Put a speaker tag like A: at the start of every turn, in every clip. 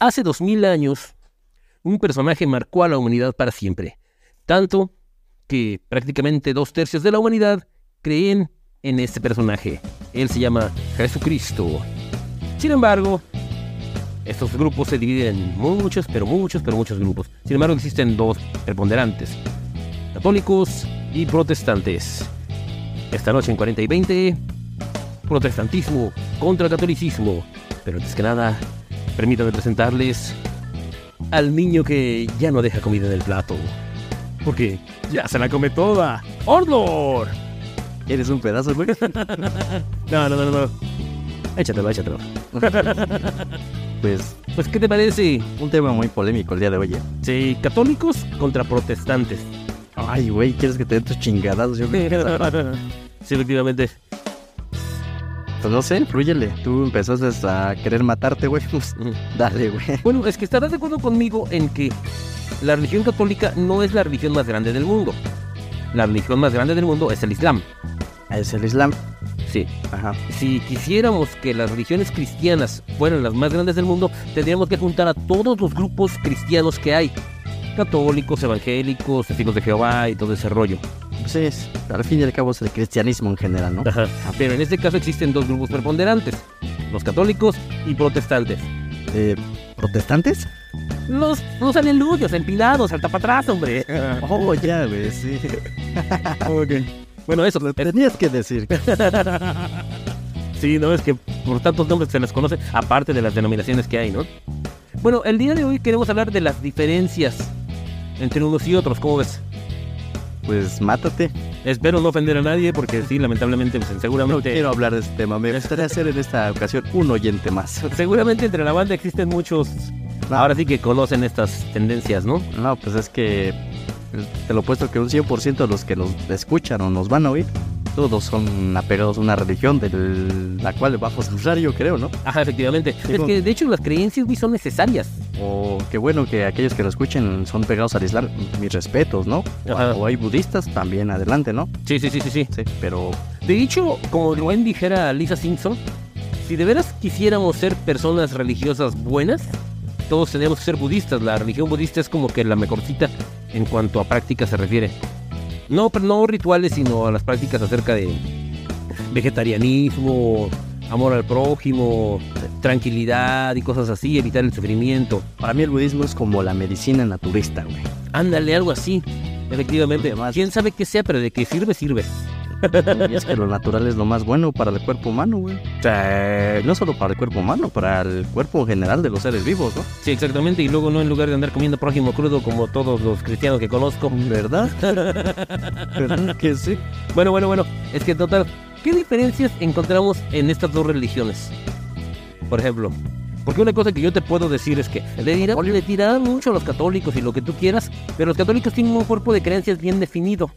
A: hace dos mil años, un personaje marcó a la humanidad para siempre. Tanto que prácticamente dos tercios de la humanidad creen en este personaje. Él se llama Jesucristo. Sin embargo, estos grupos se dividen en muchos, pero muchos, pero muchos grupos. Sin embargo, existen dos preponderantes, católicos y protestantes. Esta noche en 40 y 20, protestantismo contra catolicismo. Pero antes que nada, permítanme presentarles al niño que ya no deja comida en el plato. Porque ya se la come toda. ¡Ordor!
B: ¿Eres un pedazo, güey?
A: No, no, no, no. Échatelo, échatelo.
B: Pues
A: Pues, ¿qué te parece?
B: un tema muy polémico el día de hoy. ¿eh?
A: Sí, católicos contra protestantes.
B: Ay, güey, ¿quieres que te den tus chingadas? Yo,
A: Sí, efectivamente.
B: Pues no sé, flúyele. Tú empezaste a querer matarte, güey. Pues,
A: Ujú.
B: dale, güey.
A: Bueno, es que estarás de acuerdo conmigo en que la religión católica no es la religión más grande del mundo. La religión más grande del mundo es el Islam.
B: Es el Islam.
A: Sí.
B: Ajá.
A: Si quisiéramos que las religiones cristianas fueran las más grandes del mundo, tendríamos que juntar a todos los grupos cristianos que hay. Católicos, evangélicos, testigos de Jehová y todo ese rollo.
B: Pues es, al fin y al cabo es el cristianismo en general, ¿no?
A: Ajá. Pero en este caso existen dos grupos preponderantes, los católicos y protestantes.
B: Eh, ¿Protestantes?
A: Los, los aleluyos, empilados, salta para atrás, hombre.
B: Oh, ya, güey, sí.
A: Bueno, eso.
B: Lo tenías que decir.
A: Sí, no es que por tantos nombres se les conoce, aparte de las denominaciones que hay, ¿no? Bueno, el día de hoy queremos hablar de las diferencias entre unos y otros, ¿cómo ves?
B: Pues mátate.
A: Espero no ofender a nadie porque sí, lamentablemente, pues,
B: No
A: seguramente,
B: quiero hablar de este tema. Me gustaría ser en esta ocasión un oyente más.
A: seguramente entre la banda existen muchos, ahora sí que conocen estas tendencias, ¿no?
B: No, pues es que te lo puesto que un 100% de los que nos escuchan o nos van a oír, todos son apegados a una religión de la cual bajo rosario, creo, ¿no?
A: Ajá, efectivamente. es
B: como-
A: que de hecho las creencias güey, son necesarias.
B: O qué bueno que aquellos que lo escuchen son pegados al Islam, mis respetos, ¿no? O hay budistas, también adelante, ¿no?
A: Sí, sí, sí, sí, sí.
B: Sí, pero
A: De hecho, como bien dijera Lisa Simpson, si de veras quisiéramos ser personas religiosas buenas, todos tendríamos que ser budistas. La religión budista es como que la mejorcita en cuanto a prácticas se refiere. No, pero no rituales, sino a las prácticas acerca de vegetarianismo, amor al prójimo, tranquilidad y cosas así, evitar el sufrimiento.
B: para mí el budismo es como la medicina naturista, güey.
A: Ándale, algo así. Efectivamente.
B: Además-
A: ¿Quién sabe qué sea, pero de qué sirve, sirve?
B: Y es que lo natural es lo más bueno para el cuerpo humano, güey. O sea, no solo para el cuerpo humano, para el cuerpo general de los seres vivos, ¿no?
A: Sí, exactamente. Y luego no en lugar de andar comiendo prójimo crudo como todos los cristianos que conozco.
B: ¿Verdad? ¿Verdad que sí?
A: Bueno, bueno, bueno. Es que total, ¿qué diferencias encontramos en estas dos religiones? Por ejemplo, porque una cosa que yo te puedo decir es que le dirán, le tirarán mucho a los católicos y lo que tú quieras, pero los católicos tienen un cuerpo de creencias bien definido.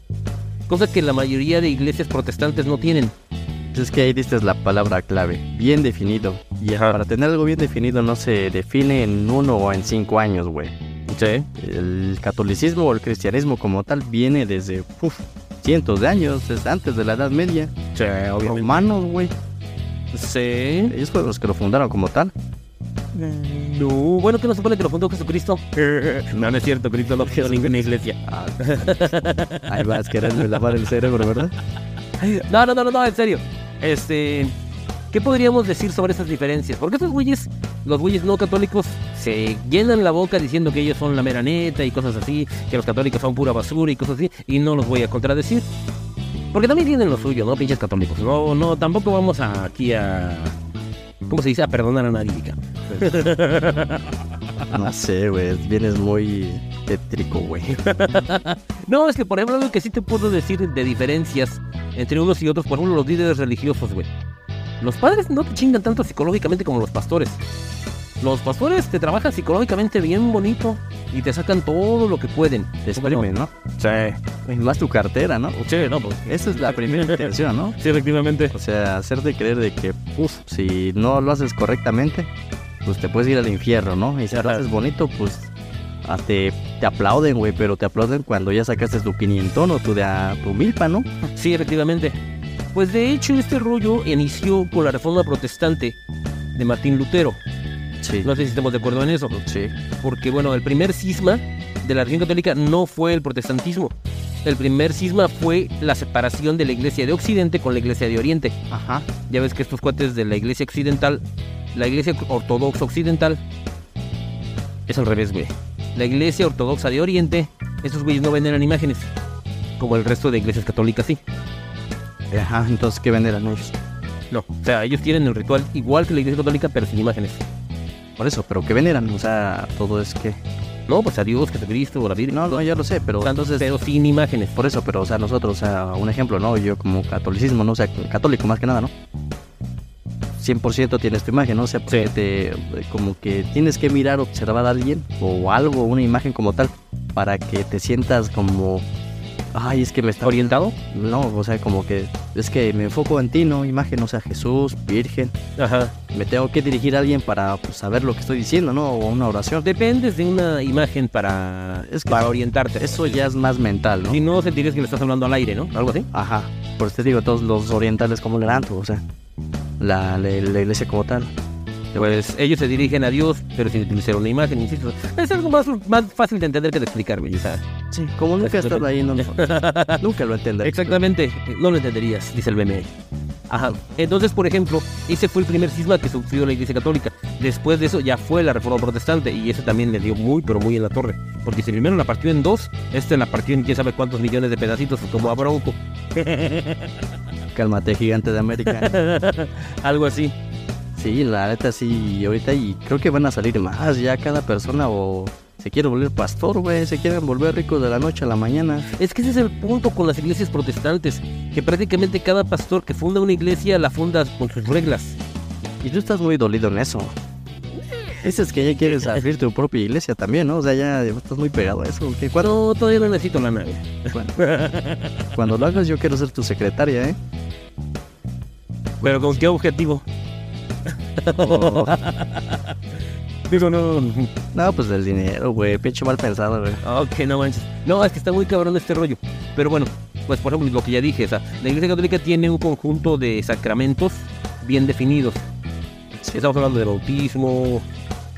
A: Cosa que la mayoría de iglesias protestantes no tienen.
B: Pues Es que ahí diste la palabra clave, bien definido. Y para tener algo bien definido no se define en uno o en cinco años, güey.
A: Sí.
B: El catolicismo o el cristianismo como tal viene desde uf, cientos de años, desde antes de la Edad Media.
A: Sí,
B: Romanos, güey.
A: Sí.
B: Ellos fueron los que lo fundaron como tal.
A: No, bueno, que no supone que lo fundó Jesucristo. No, no es cierto, Cristo no fundó ninguna iglesia.
B: Ah, ahí vas queriendo lavar el cerebro, ¿verdad?
A: No, no, no, no, no, en serio. Este, ¿qué podríamos decir sobre esas diferencias? Porque estos güeyes, los güeyes no católicos, se llenan la boca diciendo que ellos son la mera neta y cosas así, que los católicos son pura basura y cosas así, y no los voy a contradecir. Porque también tienen lo suyo, ¿no? Pinches católicos. No, no, tampoco vamos a- aquí a. ¿Cómo se dice? A perdonar a nadie, cabrón.
B: No sé, güey. Vienes muy tétrico, güey.
A: No, es que por ejemplo algo que sí te puedo decir de diferencias entre unos y otros, por ejemplo los líderes religiosos, güey. Los padres no te chingan tanto psicológicamente como los pastores. Los pastores te trabajan psicológicamente bien bonito y te sacan todo lo que pueden.
B: Te exprimen, ¿no?
A: Sí.
B: Y Más tu cartera, ¿no?
A: Sí, no, pues.
B: Esa es la primera intención, ¿no?
A: Sí, efectivamente.
B: O sea, hacerte creer de que, si no lo haces correctamente, pues te puedes ir al infierno, ¿no? Y si lo haces bonito, pues ah, te, te aplauden, güey, pero te aplauden cuando ya sacaste tu quinientón o tu, de, a- tu milpa, ¿no?
A: Sí, efectivamente. Pues de hecho este rollo inició con la reforma protestante de Martín Lutero.
B: Sí.
A: No sé si estamos de acuerdo en eso.
B: Sí.
A: Porque, bueno, el primer cisma de la religión católica no fue el protestantismo. El primer cisma fue la separación de la iglesia de Occidente con la iglesia de Oriente.
B: Ajá.
A: Ya ves que estos cuates de la iglesia occidental, la iglesia ortodoxa occidental, es al revés, güey. La iglesia ortodoxa de Oriente, estos güeyes no veneran imágenes, como el resto de iglesias católicas sí.
B: Ajá, entonces, ¿qué veneran ellos?
A: No, o sea, ellos tienen el ritual igual que la iglesia católica, pero sin imágenes.
B: Por eso, pero ¿qué veneran? O sea, todo es que...
A: No, pues a Dios, Jesucristo, o la Virgen.
B: No, no, ya lo sé, pero entonces...
A: pero sin imágenes.
B: Por eso, pero, o sea, nosotros, o sea, un ejemplo, ¿no? Yo como catolicismo, ¿no? O sea, católico más que nada, ¿no? 100% tienes tu imagen, ¿no? O sea, porque te, como que tienes que mirar, observar a alguien o algo, una imagen como tal, para que te sientas como, ay, es que me está...
A: ¿Orientado?
B: No, o sea, como que es que me enfoco en ti, ¿no? Imagen, o sea, Jesús, Virgen.
A: Ajá.
B: Me tengo que dirigir a alguien para pues, saber lo que estoy diciendo, ¿no? O una oración.
A: Dependes de una imagen para,
B: Es que
A: para orientarte.
B: Eso ya es más mental, ¿no?
A: Si no, sentirías que le estás hablando al aire, ¿no? Algo así.
B: Ajá. Por eso te digo, todos los orientales como le dan, o sea, la, la, la iglesia como tal.
A: Pues ellos se dirigen a Dios, pero sin utilizar una imagen, insisto. Es algo más, más fácil de entender que de explicar, güey.
B: Sí, como nunca estado ahí, no, nunca lo entenderé.
A: exactamente, no lo entenderías, dice el BME. Ajá. Entonces, por ejemplo, ese fue el primer cisma que sufrió la Iglesia Católica. Después de eso ya fue la Reforma Protestante y eso también le dio muy, pero muy en la torre. Porque si primero la partió en dos, esta la partió en quién sabe cuántos millones de pedacitos, como a Bronco.
B: Cálmate, gigante de América.
A: Algo así.
B: Sí, la neta sí, ahorita y creo que van a salir más ya cada persona o se quiere volver pastor, güey, se quieren volver ricos de la noche a la mañana.
A: Es que ese es el punto con las iglesias protestantes, que prácticamente cada pastor que funda una iglesia la funda con sus reglas.
B: Y tú estás muy dolido en eso. Ese es que ya quieres abrir tu propia iglesia también, ¿no? O sea, ya estás muy pegado a eso. ¿Qué? ¿Cuándo?
A: No, todavía no necesito la nave.
B: Bueno, cuando lo hagas yo quiero ser tu secretaria, ¿eh?
A: Pero con qué objetivo? Digo, no.
B: No, pues del dinero, güey. Pinche mal pensado, güey.
A: Ok, no manches. No, es que está muy cabrón este rollo. Pero bueno, pues por ejemplo, lo que ya dije, o sea, la iglesia católica tiene un conjunto de sacramentos bien definidos. Estamos hablando de bautismo,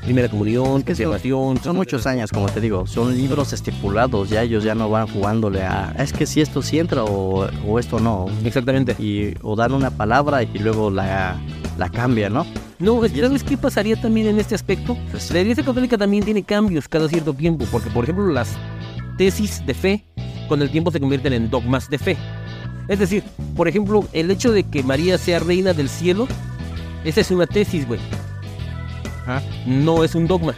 A: primera comunión,
B: que son-. Son muchos años, como te digo. Son libros estipulados. Ya ellos ya no van jugándole a. Es que si esto sí entra o, o esto no.
A: Exactamente.
B: Y, o dan una palabra y luego la, la cambian, ¿no?
A: No, ¿sabes qué pasaría también en este aspecto? La Iglesia Católica también tiene cambios cada cierto tiempo, porque por ejemplo las tesis de fe con el tiempo se convierten en dogmas de fe. Es decir, por ejemplo, el hecho de que María sea reina del cielo, esa es una tesis, güey. No es un dogma.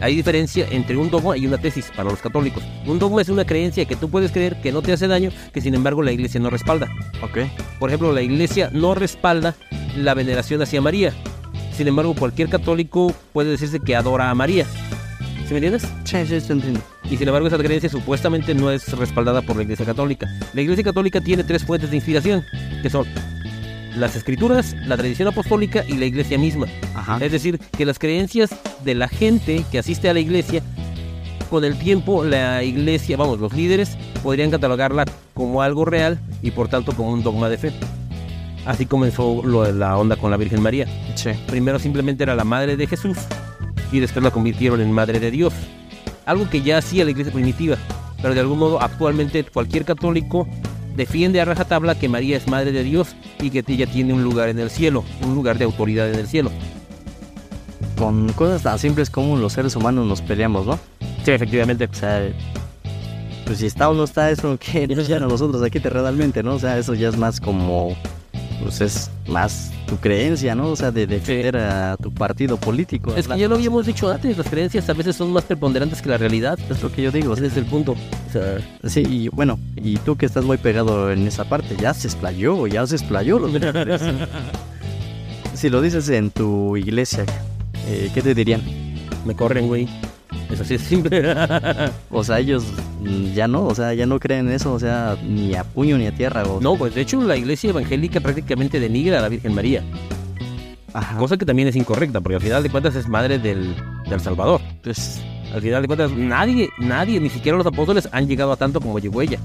A: Hay diferencia entre un dogma y una tesis para los católicos. Un dogma es una creencia que tú puedes creer que no te hace daño, que sin embargo la iglesia no respalda.
B: Ok.
A: Por ejemplo, la iglesia no respalda la veneración hacia María. Sin embargo, cualquier católico puede decirse que adora a María. ¿Sí me entiendes?
B: Sí, sí, estoy entiendo.
A: Y sin embargo, esa creencia supuestamente no es respaldada por la iglesia católica. La iglesia católica tiene tres fuentes de inspiración, que son las escrituras, la tradición apostólica y la iglesia misma.
B: Ajá.
A: Es decir, que las creencias de la gente que asiste a la iglesia, con el tiempo la iglesia, vamos, los líderes podrían catalogarla como algo real y por tanto como un dogma de fe. Así comenzó lo de la onda con la Virgen María.
B: Sí.
A: Primero simplemente era la madre de Jesús y después la convirtieron en madre de Dios. Algo que ya hacía la iglesia primitiva, pero de algún modo actualmente cualquier católico defiende a rajatabla que María es madre de Dios y que ella tiene un lugar en el cielo, un lugar de autoridad en el cielo.
B: Con cosas tan simples como los seres humanos nos peleamos, ¿no?
A: Sí, efectivamente.
B: O sea, pues si está o no está eso, que ya nosotros aquí realmente, ¿no? O sea, eso ya es más como, pues es más tu creencia, ¿no? O sea, de defender a tu partido político.
A: Es que ya lo habíamos dicho antes, las creencias a veces son más preponderantes que la realidad.
B: Es lo que yo digo.
A: Ese es el punto. O sea,
B: Sí, y bueno, y tú que estás muy pegado en esa parte, ya se explayó, ya se explayó. los si lo dices en tu iglesia, eh, ¿qué te dirían?
A: me corren, güey. Es así de simple.
B: O sea, ellos ya no, o sea, ya no creen en eso, o sea, ni a puño ni a tierra. O...
A: no, pues de hecho la iglesia evangélica prácticamente denigra a la Virgen María.
B: Ajá.
A: Cosa que también es incorrecta, porque al final de cuentas es madre del, del Salvador.
B: Pues,
A: Al final de cuentas, nadie, nadie, ni siquiera los apóstoles han llegado a tanto como llegó ella.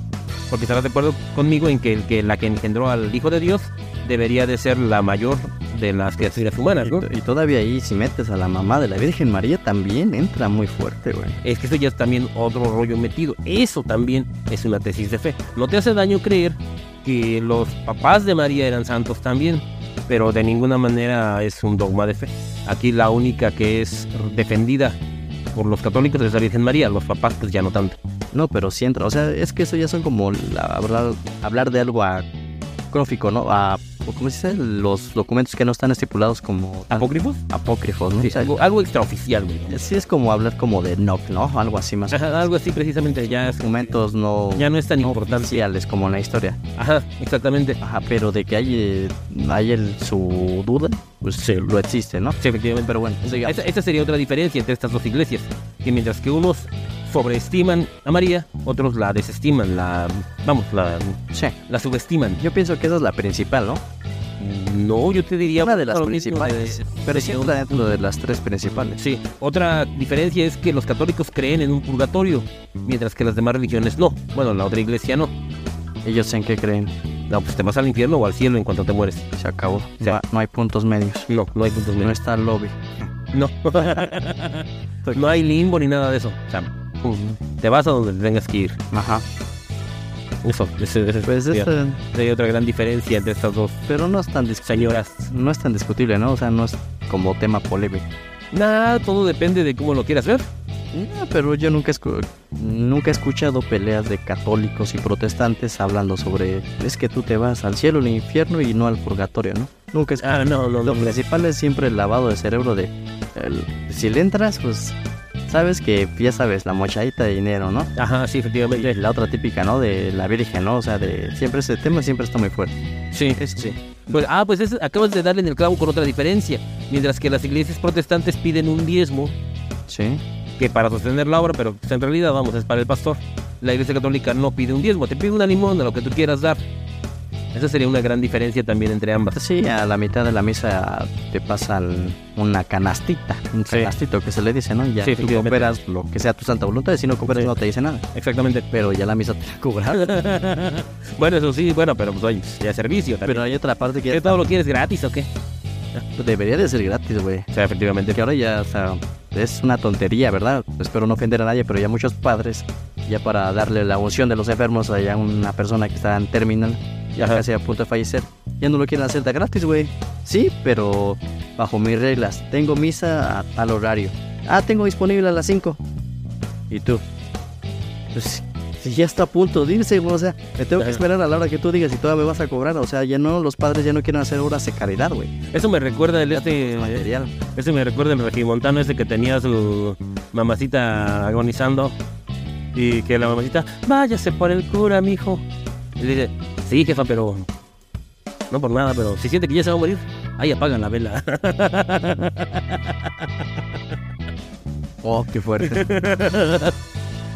A: Porque estarás de acuerdo conmigo en que, el que la que engendró al Hijo de Dios debería de ser la mayor de las criaturas humanas, ¿no?
B: Y todavía ahí, si metes a la mamá de la Virgen María, también entra muy fuerte, güey.
A: Es que eso ya es también otro rollo metido. Eso también es una tesis de fe. No te hace daño creer que los papás de María eran santos también, pero de ninguna manera es un dogma de fe. Aquí la única que es defendida por los católicos es la Virgen María, los papás pues ya no tanto.
B: No, pero sí entra. O sea, es que eso ya son como la- hablar, hablar de algo acrófico, ¿no? A, ¿Cómo se dice? Los documentos que no están estipulados como
A: ¿Apócrifos?
B: apócrifos, ¿no?
A: Sí,
B: O sea,
A: algo, algo extraoficial, güey.
B: sí es como hablar como de NOC, ¿no? Algo así más.
A: Ajá, algo así precisamente, ya es,
B: Documentos no,
A: ya no es tan
B: no
A: importante.
B: oficiales como en la historia.
A: Ajá, exactamente.
B: Ajá, pero de que hay, eh, hay el, su duda, pues lo existe, ¿no?
A: Sí, efectivamente.
B: Pero bueno.
A: Esa, esa sería otra diferencia entre estas dos iglesias. Que mientras que unos sobreestiman a María, otros la desestiman, la. Vamos, la,
B: Sí.
A: la subestiman.
B: Yo pienso que esa es la principal, ¿no?
A: No, yo te diría.
B: Una de las principales.
A: de-
B: Pero
A: de-
B: siempre dentro de las tres principales.
A: Sí, otra diferencia es que los católicos creen en un purgatorio, mientras que las demás religiones no. Bueno, la otra iglesia no.
B: ¿Ellos en qué creen?
A: No, pues te vas al infierno o al cielo en cuanto te mueres.
B: Se acabó.
A: Sí.
B: No, no hay puntos medios.
A: No, no hay puntos
B: No
A: medios.
B: está el lobby.
A: No. no hay limbo ni nada de eso. O sea, te vas a donde tengas que ir.
B: Ajá.
A: Eso, ese, ese
B: Pues esta-
A: sería otra gran diferencia entre estas dos
B: pero no es tan dis-
A: señoras.
B: no es tan discutible, ¿no? O sea, no es como tema polémico.
A: Nada, todo depende de cómo lo quieras ver.
B: No, pero yo nunca, escu- nunca he escuchado peleas de católicos y protestantes hablando sobre es que tú te vas al cielo, al infierno y no al purgatorio, ¿no? Nunca es
A: Ah, no, no,
B: Lo
A: no.
B: principal es siempre el lavado de cerebro de el- si le entras, pues sabes que ya sabes, la mochadita de dinero, ¿no?
A: Ajá, sí, efectivamente.
B: La otra típica, ¿no? De la Virgen, ¿no? O sea, de siempre ese tema siempre está muy fuerte.
A: Sí, sí. Pues, ah, pues es- acabas de darle en el clavo con otra diferencia. Mientras que las iglesias protestantes piden un diezmo
B: Sí.
A: que para sostener la obra, pero pues, en realidad, vamos, es para el pastor. La iglesia católica no pide un diezmo, te pide una limón, lo que tú quieras dar. Esa sería una gran diferencia también entre ambas.
B: Sí, a la mitad de la misa te pasan una canastita, un
A: Sí.
B: canastito que se le dice, ¿no? Y Ya
A: Sí,
B: tú cooperas lo que sea tu santa voluntad, y si no cooperas
A: Sí.
B: no te dice nada.
A: Exactamente.
B: Pero ya la misa te la cobra.
A: bueno, eso sí, bueno, pero pues oye, ya servicio también.
B: Pero hay otra parte que
A: ¿Qué todo lo quieres gratis o qué?
B: debería de ser gratis, güey.
A: O sea, efectivamente.
B: que ahora ya, o sea, es una tontería, ¿verdad? Espero no ofender a nadie, pero ya muchos padres, ya para darle la unción de los enfermos a ya una persona que está en terminal, ya
A: Ajá.
B: casi a punto de fallecer, ya no lo quieren hacer de gratis, güey. Sí, pero bajo mis reglas. Tengo misa a tal horario. Ah, tengo disponible a las 5. ¿Y tú? Pues, si ya está a punto de irse, güey, o sea, me tengo que esperar a la hora que tú digas y todavía me vas a cobrar. O sea, ya no, los padres ya no quieren hacer horas de caridad, güey.
A: Eso me recuerda el este.
B: Material.
A: Ese me recuerda el regimontano ese que tenía su mamacita agonizando. Y que la mamacita, váyase por el cura, mijo. Y le dice, sí, jefa, pero. No por nada, pero si siente que ya se va a morir, ahí apagan la vela.
B: Oh, qué fuerte.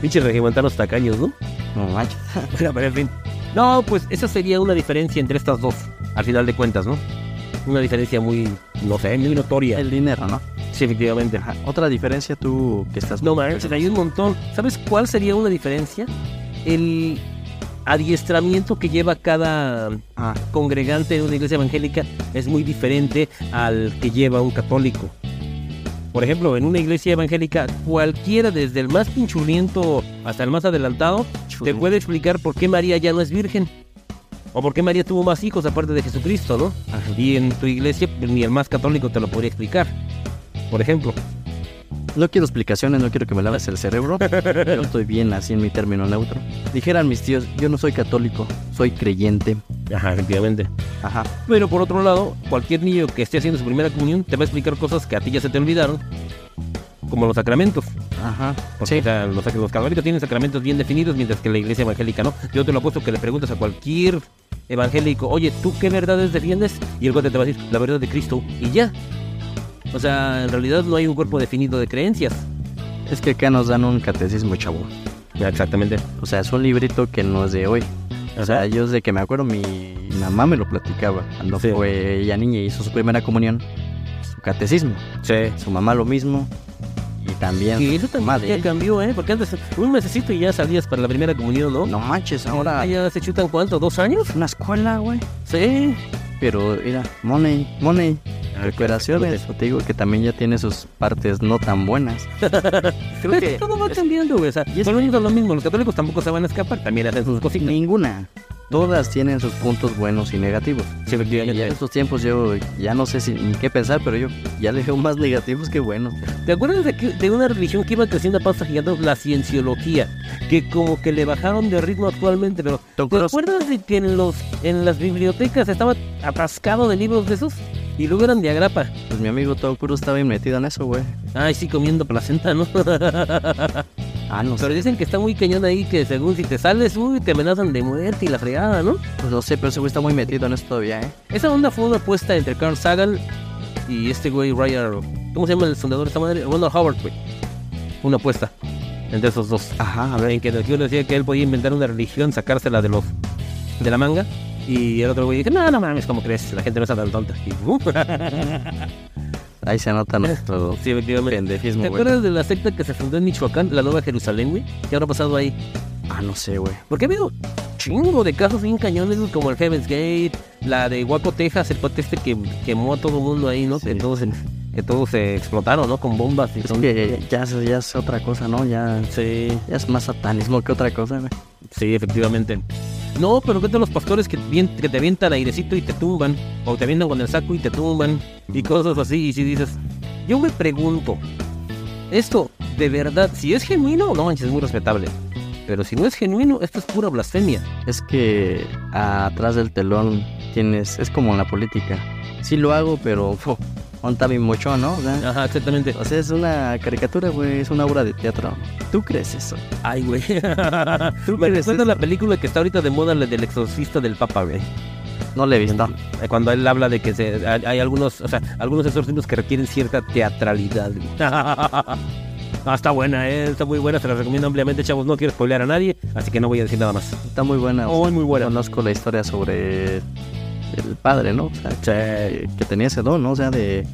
A: Pinches regimontanos tacaños, ¿no?
B: no manches.
A: Bueno, pero en fin. No, pues esa sería una diferencia entre estas dos, al final de cuentas, ¿no? Una diferencia muy, no sé, muy notoria.
B: El dinero, ¿no?
A: Sí, efectivamente.
B: Ajá. Otra diferencia tú que estás...
A: No manches, hay un montón. ¿Sabes cuál sería una diferencia? El adiestramiento que lleva cada
B: Ah,
A: congregante en una iglesia evangélica es muy diferente al que lleva un católico. Por ejemplo, en una iglesia evangélica, cualquiera, desde el más pinchurriento hasta el más adelantado, te puede explicar por qué María ya no es virgen. O por qué María tuvo más hijos aparte de Jesucristo, ¿no?
B: Ajá.
A: Y en tu iglesia, ni el más católico te lo podría explicar. Por ejemplo.
B: No quiero explicaciones, no quiero que me laves el cerebro. Yo estoy bien así en mi término neutro. Dijeran mis tíos, yo no soy católico, soy creyente.
A: Ajá, efectivamente.
B: Ajá.
A: Pero por otro lado, cualquier niño que esté haciendo su primera comunión te va a explicar cosas que a ti ya se te olvidaron, como los sacramentos.
B: Ajá.
A: Porque o sea, los, los católicos tienen sacramentos bien definidos, mientras que la iglesia evangélica no. Yo te lo apuesto que le preguntas a cualquier evangélico, oye, ¿tú qué verdades defiendes? Y el cuate te va a decir, la verdad de Cristo, y ya. O sea, en realidad no hay un cuerpo definido de creencias.
B: Es que acá nos dan un catecismo, chavo.
A: Ya, exactamente.
B: O sea, es un librito que no es de hoy. O sea, yo desde que me acuerdo, mi mamá me lo platicaba. Cuando
A: Sí.
B: fue ella niña y hizo su primera comunión, su catecismo.
A: Sí.
B: Su mamá lo mismo. Y también
A: Y eso también
B: madre.
A: ya cambió, ¿eh? Porque antes, un mesecito y ya salías para la primera comunión, ¿no?
B: No manches, ahora
A: Ah, ya se chutan cuánto, ¿dos años?
B: una escuela, güey.
A: Sí.
B: Pero mira, money, money.
A: Ah,
B: Recuperaciones, te digo que también ya tiene sus partes no tan buenas.
A: Creo que todo va cambiando, güey. O sea,
B: y es-
A: son lo mismo, lo mismo. Los católicos tampoco se van a escapar, también hacen sus cositas.
B: Ninguna. Todas tienen sus puntos buenos y negativos.
A: Sí,
B: Y en estos tiempos yo ya no sé si, en qué pensar, pero yo ya le veo más negativos que buenos.
A: ¿Te acuerdas de, que- de una religión que iba creciendo a pasos gigantes? La cienciología. Que como que le bajaron de ritmo actualmente. Pero, ¿Te acuerdas de que en, los, en las bibliotecas estaba atascado de libros de esos? Y luego eran de agrapa.
B: Pues mi amigo Tom Cruise estaba bien metido en eso, güey.
A: Ay, sí, comiendo placenta, ¿no?
B: Ah, no sé.
A: Pero dicen que está muy cañón ahí, que según si te sales, uy, te amenazan de muerte y la fregada, ¿no?
B: Pues no sé, pero ese güey está muy metido en eso todavía, ¿eh?
A: Esa onda fue una apuesta entre Carl Sagan y este güey Ryan. ¿Cómo se llama el fundador de esta madre? Ronald Howard, güey. Una apuesta entre esos dos.
B: Ajá, a ver.
A: En que el tío le decía que él podía inventar una religión, sacársela de los de la manga. Y el otro güey dice, no, no mames, ¿cómo crees? La gente no está tan tonta. Y, uh,
B: Ahí se nota nuestro
A: sí, efectivamente.
B: pendejismo,
A: ¿Te
B: güey.
A: acuerdas de la secta que se fundó en Michoacán, la Nueva Jerusalén, güey? ¿Qué habrá pasado ahí?
B: Ah, no sé, güey.
A: Porque ha habido chingo de casos bien cañones, güey, como el Heaven's Gate, la de Waco, Texas, el cuate este que quemó a todo el mundo ahí, ¿no?
B: Sí.
A: Que, todos, se- que todos se explotaron, ¿no? Con bombas y
B: Es
A: todo.
B: que ya, es- ya es otra cosa, ¿no? Ya,
A: Sí,
B: ya es más satanismo que otra cosa, güey.
A: sí, efectivamente. No, pero ¿qué tal los pastores que, que te avientan airecito y te tumban? O te avientan con el saco y te tumban y cosas así. Y si dices, yo me pregunto, esto de verdad, si es genuino, no manches, es muy respetable. Pero si no es genuino, esto es pura blasfemia.
B: Es que atrás del telón tienes, es como en la política. Sí lo hago, pero monta mi mochón, ¿no? O sea,
A: Ajá, exactamente.
B: o sea, es una caricatura, güey, es una obra de teatro. ¿Tú crees eso?
A: Ay, güey.
B: ¿Tú
A: Me
B: crees
A: recuerda
B: eso?
A: la película que está ahorita de moda, la del exorcista del Papa, güey.
B: No le he visto.
A: Eh, Cuando él habla de que se, hay, hay algunos, o sea, algunos exorcismos que requieren cierta teatralidad. güey. Ah, está buena, eh, está muy buena, se la recomiendo ampliamente, chavos. No quiero spoilear a nadie, así que no voy a decir nada más.
B: Está muy buena.
A: Oh, muy buena.
B: Conozco la historia sobre el padre, ¿no? O sea, que, que tenía ese don, ¿no? O sea, de...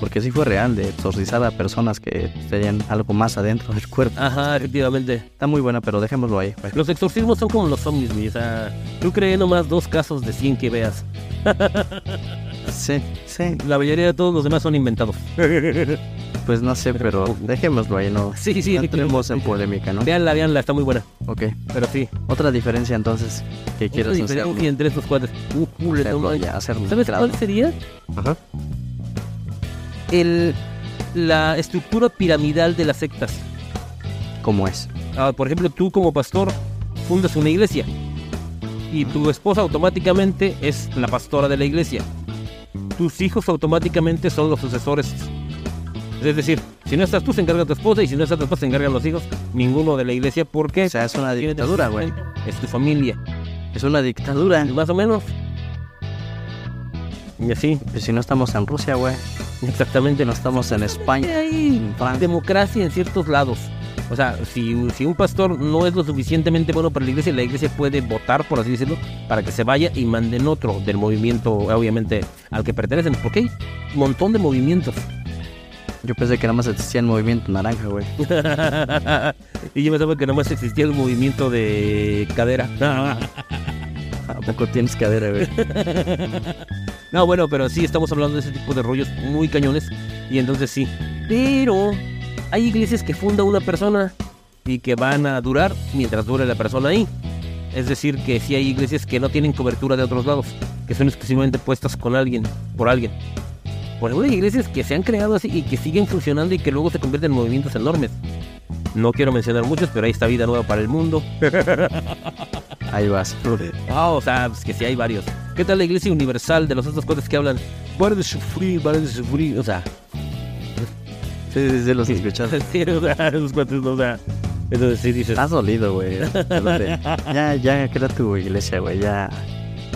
B: Porque sí fue real, de exorcizar a personas que tenían algo más adentro del cuerpo.
A: Ajá, efectivamente.
B: Está muy buena, pero dejémoslo ahí. güey.
A: Los exorcismos son como los zombies, güey. O sea, tú crees nomás dos casos de 100 que veas.
B: Sí, sí.
A: La mayoría de todos los demás son inventados.
B: Pues no sé, pero dejémoslo ahí, ¿no?
A: Sí, sí,
B: no entremos en polémica, ¿no?
A: Veanla, veanla, está muy buena.
B: Ok.
A: Pero sí.
B: Otra diferencia entonces que
A: Otra
B: quieras hacer.
A: diferencia entre estos cuates. Uh, uh, le-
B: Hacerlo ya, hacerlo.
A: ¿Sabes
B: claro.
A: cuál sería?
B: Ajá.
A: El, la estructura piramidal de las sectas.
B: ¿Cómo es?
A: Ah, por ejemplo, tú como pastor fundas una iglesia y tu esposa automáticamente es la pastora de la iglesia. Tus hijos automáticamente son los sucesores. Es decir, si no estás tú, se encarga tu esposa y si no estás tu esposa, se encargan los hijos. Ninguno de la iglesia porque
B: O sea, es una dictadura, güey.
A: es tu familia.
B: Es una dictadura.
A: Más o menos. Y así,
B: Pues si no estamos en Rusia, güey.
A: exactamente.
B: No estamos en España.
A: Hay
B: en Francia.
A: democracia en ciertos lados. O sea, si, si un pastor no es lo suficientemente bueno para la iglesia, la iglesia puede votar, por así decirlo, para que se vaya y manden otro del movimiento, obviamente, al que pertenecen. Porque hay un montón de movimientos.
B: Yo pensé que nada más existía el movimiento naranja, güey.
A: y yo pensaba que nomás existía el movimiento de cadera.
B: ¿A poco tienes cadera, güey?
A: No, bueno, pero sí estamos hablando de ese tipo de rollos muy cañones. Y entonces sí. Pero hay iglesias que funda una persona y que van a durar mientras dure la persona ahí. Es decir, que sí hay iglesias que no tienen cobertura de otros lados, que son exclusivamente puestas con alguien, por alguien. Por hay iglesias que se han creado así y que siguen funcionando y que luego se convierten en movimientos enormes. No quiero mencionar muchos, pero ahí está Vida Nueva para el Mundo.
B: Ahí vas.
A: Ah, o sea, pues que sí hay varios. ¿Qué tal la iglesia universal de los otros cuates que hablan? Pare de sufrir, pare de sufrir. O sea,
B: Sí, sí, sí, los escuchaste.
A: sí, o sea, esos cuates, o sea. Entonces sí dices.
B: Estás dolido, güey. Ya, ya crea tu iglesia, güey. Ya.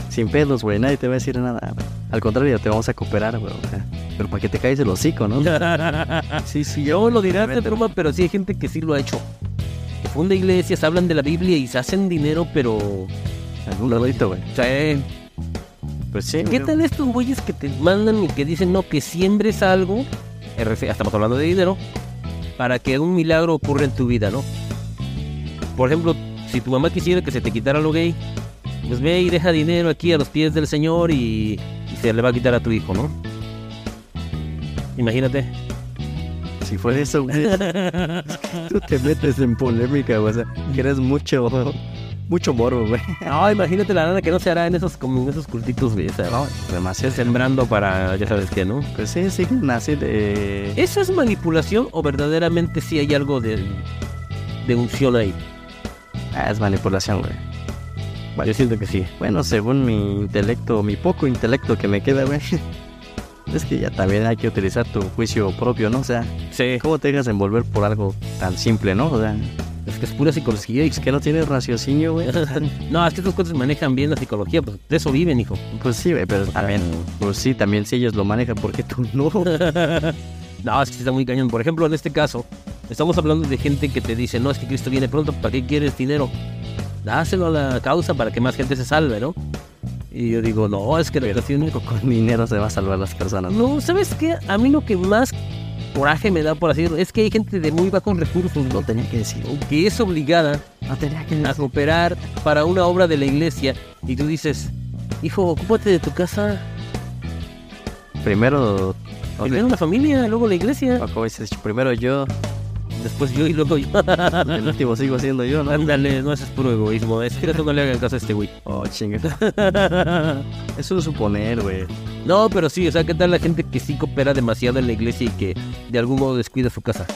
B: Sin pedos, güey. Nadie te va a decir nada. Al contrario, te vamos a cooperar, güey. o sea, pero para que te caigas el hocico, ¿no?
A: sí, sí, yo lo diré de broma, pero sí hay gente que sí lo ha hecho. Que funda iglesias, hablan de la Biblia y se hacen dinero, pero.
B: Algún ladito, güey.
A: O sea, eh,
B: Pues sí.
A: ¿Qué tal estos güeyes que te mandan y que dicen no, que siembres algo? Estamos hablando de dinero. Para que un milagro ocurra en tu vida, ¿no? Por ejemplo, si tu mamá quisiera que se te quitara lo gay, pues ve y deja dinero aquí a los pies del Señor y, y se le va a quitar a tu hijo, ¿no? Imagínate.
B: Si fuera eso, güey. es que tú te metes en polémica, güey. O sea, quieres mucho, mucho morbo, güey.
A: No, imagínate la lana que no se hará en esos, como en esos cultitos, güey. O sea,
B: No, demasiado.
A: sembrando para, ya sabes qué, ¿no?
B: Pues sí, sí, así de.
A: ¿Eso es manipulación o verdaderamente sí hay algo de, de unción ahí?
B: Ah, es manipulación, güey.
A: Yo siento que sí.
B: Bueno, según mi intelecto, mi poco intelecto que me queda, güey. Es que ya también hay que utilizar tu juicio propio, ¿no? O sea,
A: Sí.
B: ¿cómo te dejas envolver por algo tan simple, no? O sea,
A: Es que es pura psicología. y-
B: es que no tienes raciocinio, güey.
A: No, es que estas cosas manejan bien la psicología, pues de eso viven, hijo.
B: Pues sí, güey, pero también, pues sí, también si ellos lo manejan, ¿por qué tú no?
A: No, es que está muy cañón. Por ejemplo, en este caso, estamos hablando de gente que te dice, no, es que Cristo viene pronto, ¿para qué quieres dinero? Dáselo a la causa para que más gente se salve, ¿no? Y yo digo, no, es que la educación...
B: Con dinero se va a salvar las personas.
A: No, ¿sabes qué? A mí lo que más coraje me da por así es que hay gente de muy bajos recursos,
B: No tenía que decir.
A: que es obligada
B: No tenía que
A: a cooperar para una obra de la iglesia y tú dices, hijo, ocúpate de tu casa,
B: Primero,
A: primero la familia, luego la iglesia,
B: como dices, primero yo,
A: después yo y luego yo.
B: el último sigo siendo yo, ¿no?
A: Ándale, no, eso es puro egoísmo. Es que eso no le hagan caso a este güey.
B: Oh, chinga. Eso es suponer, güey.
A: No, pero sí, o sea, ¿qué tal la gente que sí coopera demasiado en la iglesia y que de algún modo descuida su casa?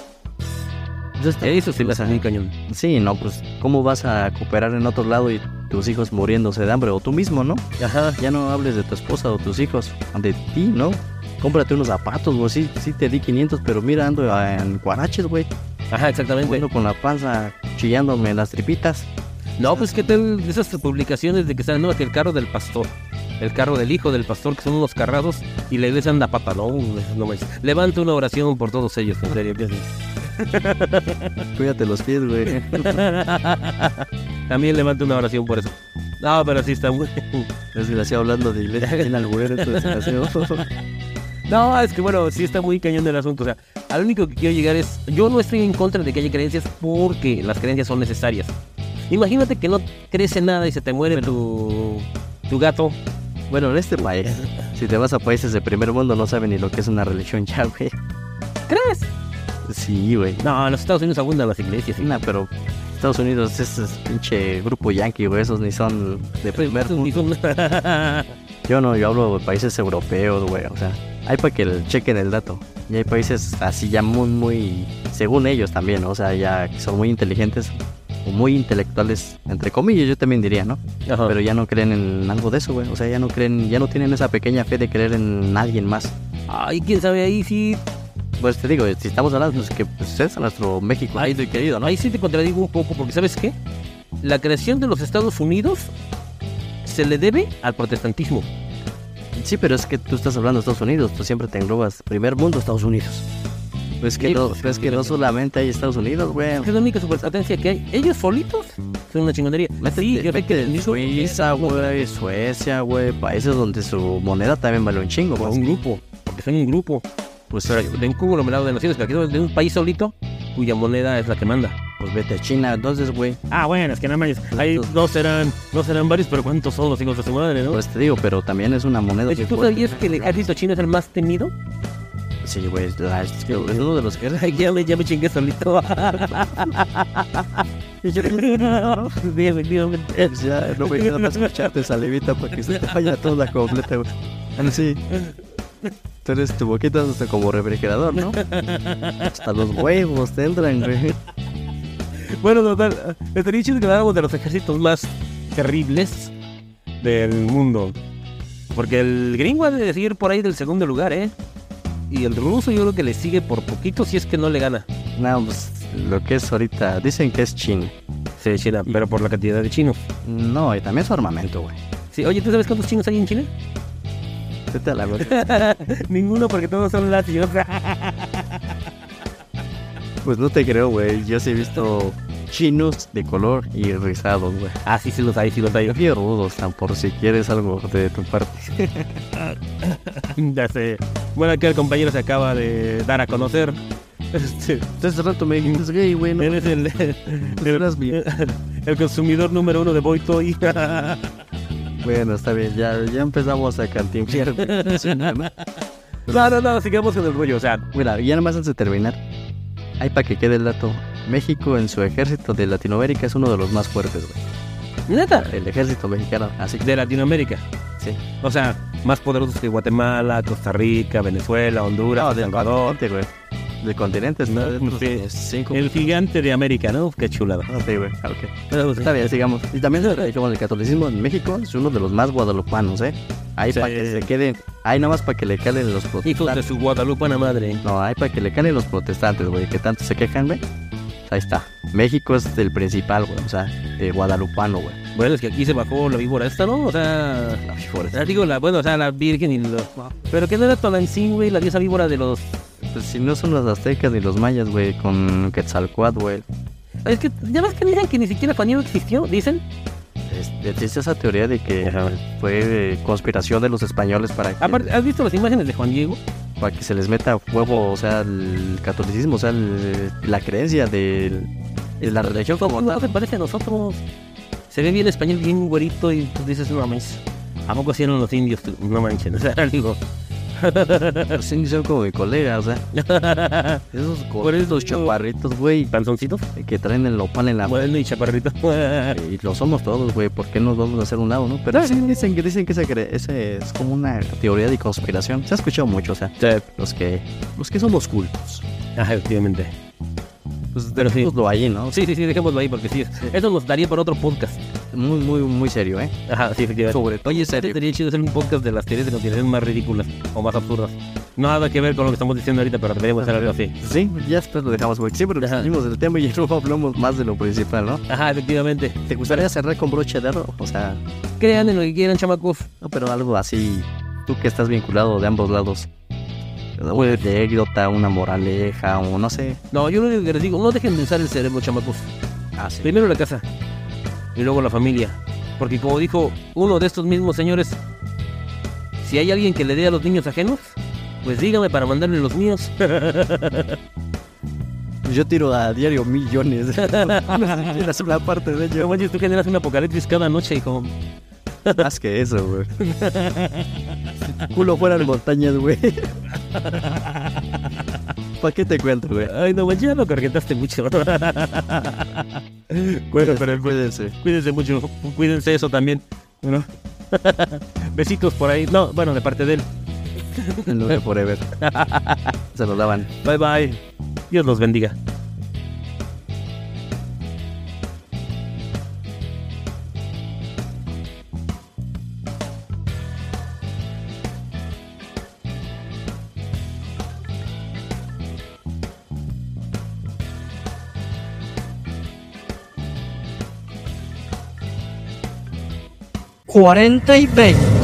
A: Eso sí me hace muy cañón.
B: Sí, no, pues, ¿cómo vas a cooperar en otro lado y tus hijos muriéndose de hambre? O tú mismo, ¿no?
A: Ajá.
B: Ya no hables de tu esposa o tus hijos, de ti, ¿no? Cómprate unos zapatos, güey. Sí, sí te di 500, pero mira, ando en cuaraches, güey.
A: Ajá, exactamente.
B: Ando con la panza chillándome las tripitas.
A: No, pues qué tal esas publicaciones de que salen, no, que el carro del pastor, el carro del hijo del pastor, que son unos carrazos, y la iglesia anda pata, no, no manches. Levanta una oración por todos ellos, en serio.
B: Cuídate los pies, güey.
A: También levanta una oración por eso. No, pero sí está muy...
B: Desgraciado hablando de iglesia. En alburero.
A: No, es que bueno, sí está muy cañón el asunto. O sea, al único que quiero llegar es, yo no estoy en contra de que haya creencias porque las creencias son necesarias. Imagínate que no crece nada y se te muere tu, tu gato.
B: Bueno, en este país, si te vas a países de primer mundo, no saben ni lo que es una religión ya, güey.
A: ¿Crees?
B: Sí, güey.
A: No, en los Estados Unidos abundan las iglesias. ¿sí?
B: Nah, pero Estados Unidos, ese es pinche grupo yankee, güey. Esos ni son de primer
A: Estos
B: mundo. Yo no, yo hablo de países europeos, güey. O sea, hay para que le chequen el dato. Y hay países así ya muy, muy, según ellos también, ¿no? O sea, ya que son muy inteligentes o muy intelectuales, entre comillas, yo también diría, ¿no?
A: Ajá.
B: Pero ya no creen en algo de eso, güey. O sea, ya no creen, ya no tienen esa pequeña fe de creer en alguien más.
A: Ay, quién sabe ahí sí.
B: Pues te digo, si estamos hablando, pues que pues, es nuestro México
A: Ay,
B: lindo y querido, ¿no?
A: Ahí sí te contradigo un poco, porque ¿sabes qué? La creación de los Estados Unidos se le debe al protestantismo.
B: Sí, pero es que tú estás hablando de Estados Unidos, tú siempre te englobas primer mundo, Estados Unidos. Pues que
A: Sí,
B: no,
A: pues,
B: pues que no solamente hay Estados Unidos, güey.
A: Es la única superpotencia que hay. Ellos solitos son una chingonería. Sí, yo sé que
B: Suiza, güey, Suecia, güey, países donde su moneda también vale un chingo, pues.
A: un grupo, porque son un grupo.
B: Pues,
A: de un conglomerado de naciones, pero aquí de un país solito, cuya moneda es la que manda.
B: pues vete a China, entonces, güey.
A: Ah, bueno, es que nada más. Ahí no serán, no serán varios, pero ¿cuántos son los hijos de su madre, no?
B: Pues te digo, pero también es una moneda.
A: ¿tú sabías que el ejército chino es el más temido?
B: Sí, güey, es uno de los que
A: ya me, ya me chingué solito.
B: Ya no me queda más escucharte salivita para que se te vaya toda completa, güey. Ah, Sí. Tú eres tu boquita hasta como refrigerador, ¿no? Hasta los huevos te entran, güey.
A: Bueno, total, estaría chido que habláramos de los ejércitos más terribles del mundo. Porque el gringo ha de seguir por ahí del segundo lugar, ¿eh? Y el ruso yo creo que le sigue por poquito si es que no le gana.
B: No, pues lo que es ahorita, dicen que es China.
A: Sí, China, pero por la cantidad de chinos.
B: No, y también su armamento, güey.
A: Sí, oye, ¿tú sabes cuántos chinos hay en China?
B: Vete a la verga.
A: Ninguno, porque todos son latinos.
B: Pues no te creo, güey. Yo sí he visto chinos de color y rizados, güey.
A: ah, sí, sí los hay, sí los hay.
B: Yo quiero rudos, tan por si quieres algo de tu parte.
A: ya sé. Bueno, aquí el compañero se acaba de dar a conocer. Este,
B: Hace rato me dijiste, gay, güey. No,
A: él es el,
B: eras mi-
A: el consumidor número uno de Boy Toy.
B: Bueno, está bien, ya, ya empezamos a cantinflar.
A: No, no, no, sigamos con el rollo. O sea,
B: Mira, ya nada más antes de terminar, hay para que quede el dato. México en su ejército de Latinoamérica es uno de los más fuertes, güey.
A: neta,
B: El ejército mexicano, así
A: de Latinoamérica.
B: sí.
A: O sea, más poderosos que Guatemala, Costa Rica, Venezuela, Honduras,
B: No,
A: El Salvador.
B: güey. Del continente
A: No, sí.
B: cinco.
A: El gigante de América, ¿no? Qué chulada.
B: Ah, sí, güey. Ok.
A: Pero, sí.
B: Está bien, sigamos. Y también, eh, como el catolicismo en México es uno de los más guadalupanos, ¿eh? Ahí
A: Sí.
B: para que se quede, ahí nada más para que le calen los
A: Hijos de
B: protestantes.
A: su guadalupana madre.
B: No, ahí para que le calen los protestantes, güey, que tanto se quejan, güey. Ahí está. México es el principal, güey, o sea, guadalupano, güey.
A: Bueno, es que aquí se bajó la víbora esta, ¿no? O sea,
B: La víbora.
A: digo, la, bueno, o sea, la virgen y los... Pero que no era Tonantzin, güey, la diosa víbora de los...
B: Pues si no son los aztecas ni los mayas, güey, con Quetzalcoatl, güey.
A: Es que ya ves que dicen que ni siquiera Juan Diego existió, dicen.
B: Es- Existe esa teoría de que fue eh, conspiración de los españoles para que,
A: Aparte, ¿has visto las imágenes de Juan Diego?
B: para que se les meta huevo, o sea, el catolicismo, o sea, el- la creencia del- de la religión como
A: No se parece a nosotros. Se ve bien español, bien güerito y tú dices, no mames. ¿A poco hicieron los indios? tú? No manches, o sea, digo...
B: Los indios son como mi colega, o sea, esos gorditos chaparritos, güey,
A: ¿Panzoncitos?
B: que traen el opal en la
A: Bueno, y chaparrito.
B: Y lo somos todos, güey. ¿Por qué nos vamos a hacer un lado, no? Pero sí dicen que dicen que ese, ese es como una teoría de conspiración. Se ha escuchado mucho, o sea, los que los que somos cultos.
A: Ajá, efectivamente.
B: Pues
A: Pero sí.
B: ahí, ¿no?
A: Sí, sí, sí, dejémoslo ahí porque sí. Eso nos daría para otro podcast.
B: Muy, muy, muy serio, ¿eh?
A: Ajá, sí, efectivamente.
B: Sobre todo
A: Oye,
B: serio.
A: sería chido hacer un podcast de las teorías de conspiración más ridículas o más absurdas. Nada que ver con lo que estamos diciendo ahorita, pero deberíamos hacer algo así.
B: Sí, ya después lo dejamos, güey. Siempre
A: Ajá.
B: salimos del tema y luego hablamos más de lo principal, ¿no?
A: Ajá, efectivamente.
B: ¿Te gustaría cerrar con broche de oro? O sea,
A: Crean en lo que quieran, chamacos.
B: no, pero algo así, tú que estás vinculado de ambos lados. Una anécdota, una moraleja, o no sé.
A: No, yo lo único que les digo, no dejen de usar el cerebro, chamacos.
B: Ah, sí.
A: Primero la casa y luego la familia. Porque como dijo uno de estos mismos señores, si hay alguien que le dé a los niños ajenos, pues dígame para mandarle los míos.
B: Yo tiro a diario millones. Parte de ello.
A: tú generas un apocalipsis cada noche, hijo.
B: Más que eso, güey. Culo fuera de montañas, güey. ¿Para qué te cuento, güey?
A: Ay, no ya lo cargetaste mucho. bueno, pero
B: Cuídense.
A: cuídense mucho, cuídense eso también. Bueno. Besitos por ahí. No, bueno, de parte de él.
B: En lo de forever. Se lo daban.
A: Bye bye. Dios los bendiga.
C: Cuarenta y veinte.